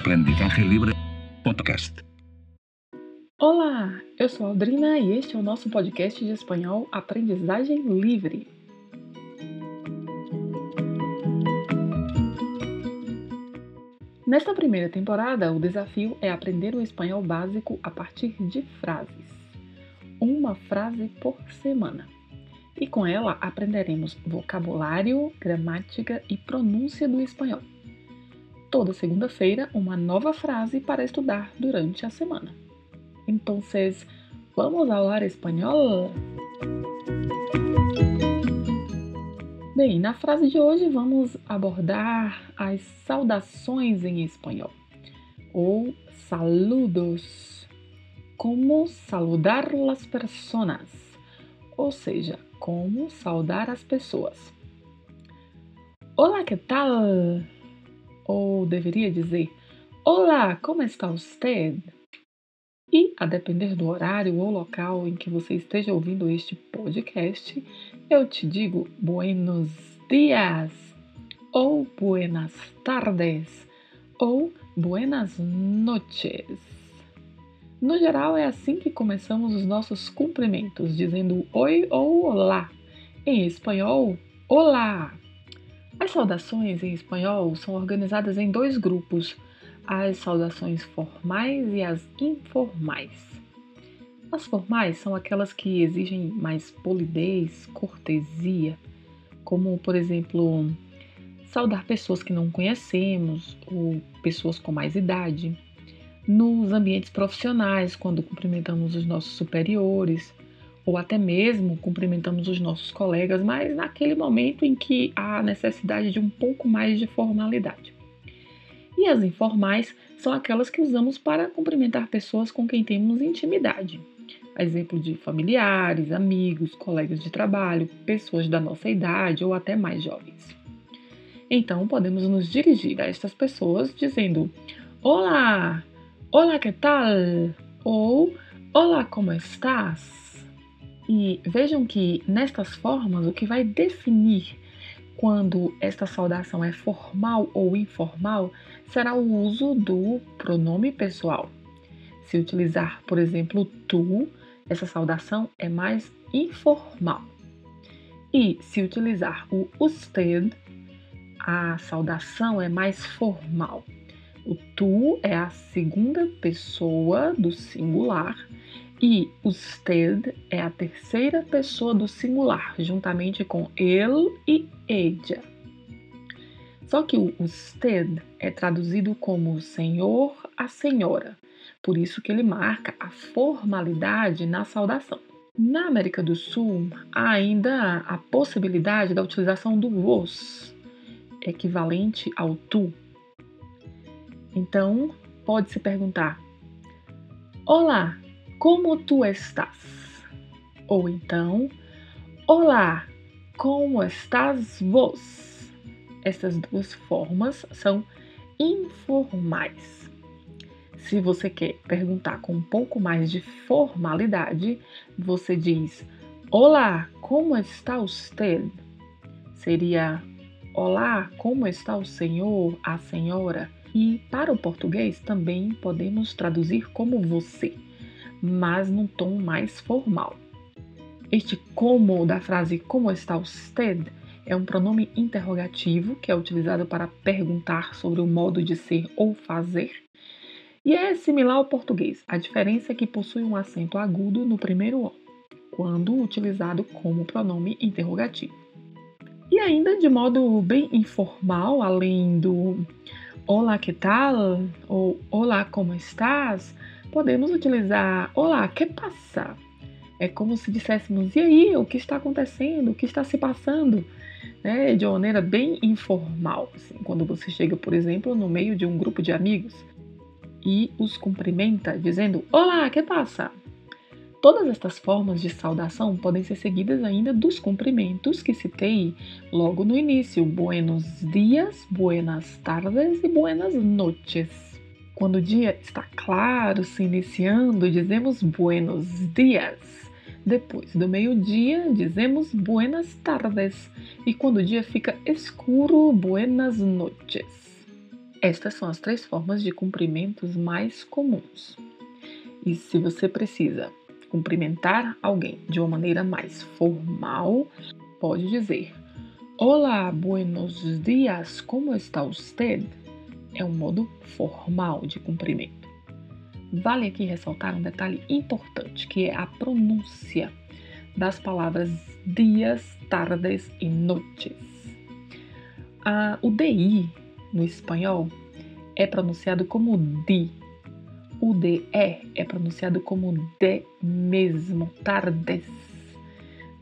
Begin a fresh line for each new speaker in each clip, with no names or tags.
Aprendizaje Libre Podcast.
Olá, eu sou Aldrina e este é o nosso podcast de espanhol Aprendizagem Livre. Nesta primeira temporada, o desafio é aprender o espanhol básico a partir de frases. Uma frase por semana. E com ela aprenderemos vocabulário, gramática e pronúncia do espanhol. Toda segunda-feira, uma nova frase para estudar durante a semana. Então, vamos falar espanhol? Bem, na frase de hoje vamos abordar as saudações em espanhol, ou saludos. Como saludar as pessoas, ou seja, como saudar as pessoas. Olá, que tal? Ou deveria dizer: Olá, como está você? E, a depender do horário ou local em que você esteja ouvindo este podcast, eu te digo buenos dias, ou buenas tardes, ou buenas noches. No geral, é assim que começamos os nossos cumprimentos, dizendo oi ou olá. Em espanhol, olá! As saudações em espanhol são organizadas em dois grupos: as saudações formais e as informais. As formais são aquelas que exigem mais polidez, cortesia, como, por exemplo, saudar pessoas que não conhecemos ou pessoas com mais idade. Nos ambientes profissionais, quando cumprimentamos os nossos superiores, ou até mesmo cumprimentamos os nossos colegas, mas naquele momento em que há necessidade de um pouco mais de formalidade. E as informais são aquelas que usamos para cumprimentar pessoas com quem temos intimidade. exemplo de familiares, amigos, colegas de trabalho, pessoas da nossa idade ou até mais jovens. Então, podemos nos dirigir a estas pessoas dizendo: Olá! Olá, que tal? Ou Olá, como estás? E vejam que nestas formas o que vai definir quando esta saudação é formal ou informal será o uso do pronome pessoal. Se utilizar, por exemplo, tu, essa saudação é mais informal. E se utilizar o usted, a saudação é mais formal. O tu é a segunda pessoa do singular e usted é a terceira pessoa do singular, juntamente com ele e ella. Só que o usted é traduzido como senhor, a senhora, por isso que ele marca a formalidade na saudação. Na América do Sul, há ainda a possibilidade da utilização do vos, equivalente ao tu. Então, pode-se perguntar: Olá, como tu estás? Ou então, Olá, como estás vos? Essas duas formas são informais. Se você quer perguntar com um pouco mais de formalidade, você diz: Olá, como está você? Seria: Olá, como está o senhor, a senhora? E para o português também podemos traduzir como você mas num tom mais formal. Este como da frase como está usted é um pronome interrogativo que é utilizado para perguntar sobre o modo de ser ou fazer e é similar ao português. A diferença é que possui um acento agudo no primeiro O, quando utilizado como pronome interrogativo. E ainda de modo bem informal, além do Olá, que tal? ou Olá, como estás? Podemos utilizar Olá, que passa? É como se disséssemos, e aí, o que está acontecendo? O que está se passando? Né? De uma maneira bem informal. Assim, quando você chega, por exemplo, no meio de um grupo de amigos e os cumprimenta dizendo Olá, que passa? Todas estas formas de saudação podem ser seguidas ainda dos cumprimentos que citei logo no início: buenos dias, buenas tardes e buenas noches. Quando o dia está claro, se iniciando, dizemos buenos dias. Depois do meio-dia, dizemos buenas tardes. E quando o dia fica escuro, buenas noches. Estas são as três formas de cumprimentos mais comuns. E se você precisa cumprimentar alguém de uma maneira mais formal, pode dizer: Olá, buenos dias, como está usted? É um modo formal de cumprimento. Vale aqui ressaltar um detalhe importante, que é a pronúncia das palavras dias, tardes e noites. O DI no espanhol é pronunciado como DI o DE é pronunciado como D mesmo, tardes.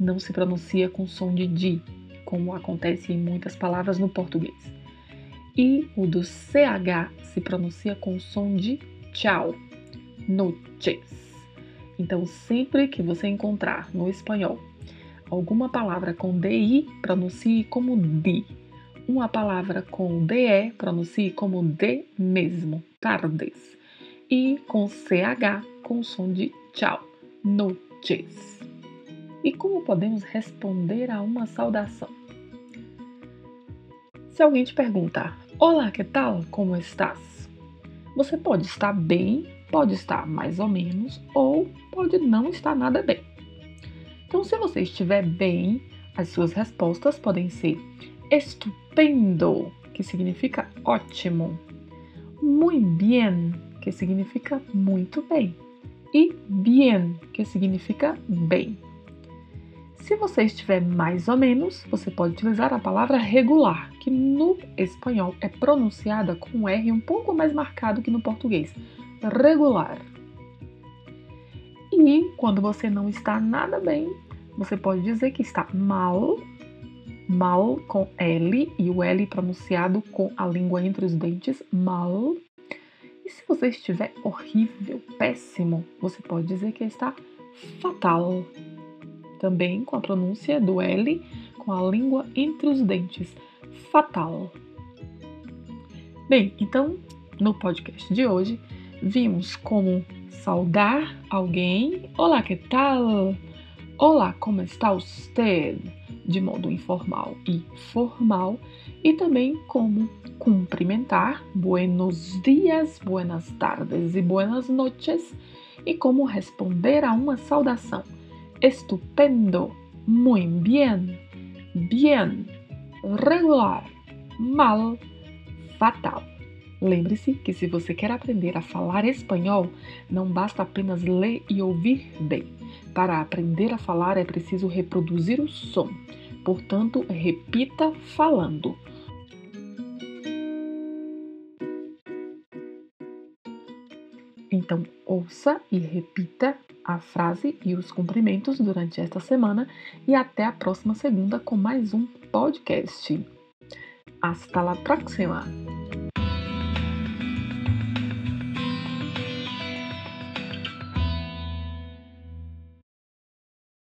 Não se pronuncia com som de DI, como acontece em muitas palavras no português. E o do CH se pronuncia com som de tchau, noches. Então, sempre que você encontrar no espanhol alguma palavra com DI, pronuncie como DI. Uma palavra com DE, pronuncie como D mesmo, tardes e com CH com som de tchau, noches. E como podemos responder a uma saudação? Se alguém te perguntar: Olá, que tal? Como estás? Você pode estar bem, pode estar mais ou menos, ou pode não estar nada bem. Então, se você estiver bem, as suas respostas podem ser estupendo, que significa ótimo, muy bien, que significa muito bem, e bien, que significa bem. Se você estiver mais ou menos, você pode utilizar a palavra regular, que no espanhol é pronunciada com um R um pouco mais marcado que no português. Regular. E quando você não está nada bem, você pode dizer que está mal, mal com L e o L pronunciado com a língua entre os dentes, mal. E se você estiver horrível, péssimo, você pode dizer que está fatal. Também com a pronúncia do L com a língua entre os dentes. Fatal. Bem, então, no podcast de hoje, vimos como saudar alguém. Olá, que tal? Olá, como está usted? De modo informal e formal. E também como cumprimentar, buenos dias, buenas tardes e buenas noches, e como responder a uma saudação, estupendo, muy bien, bien, regular, mal, fatal. Lembre-se que se você quer aprender a falar espanhol, não basta apenas ler e ouvir bem. Para aprender a falar é preciso reproduzir o som. Portanto, repita falando. Então, ouça e repita a frase e os cumprimentos durante esta semana e até a próxima segunda com mais um podcast. Hasta la próxima!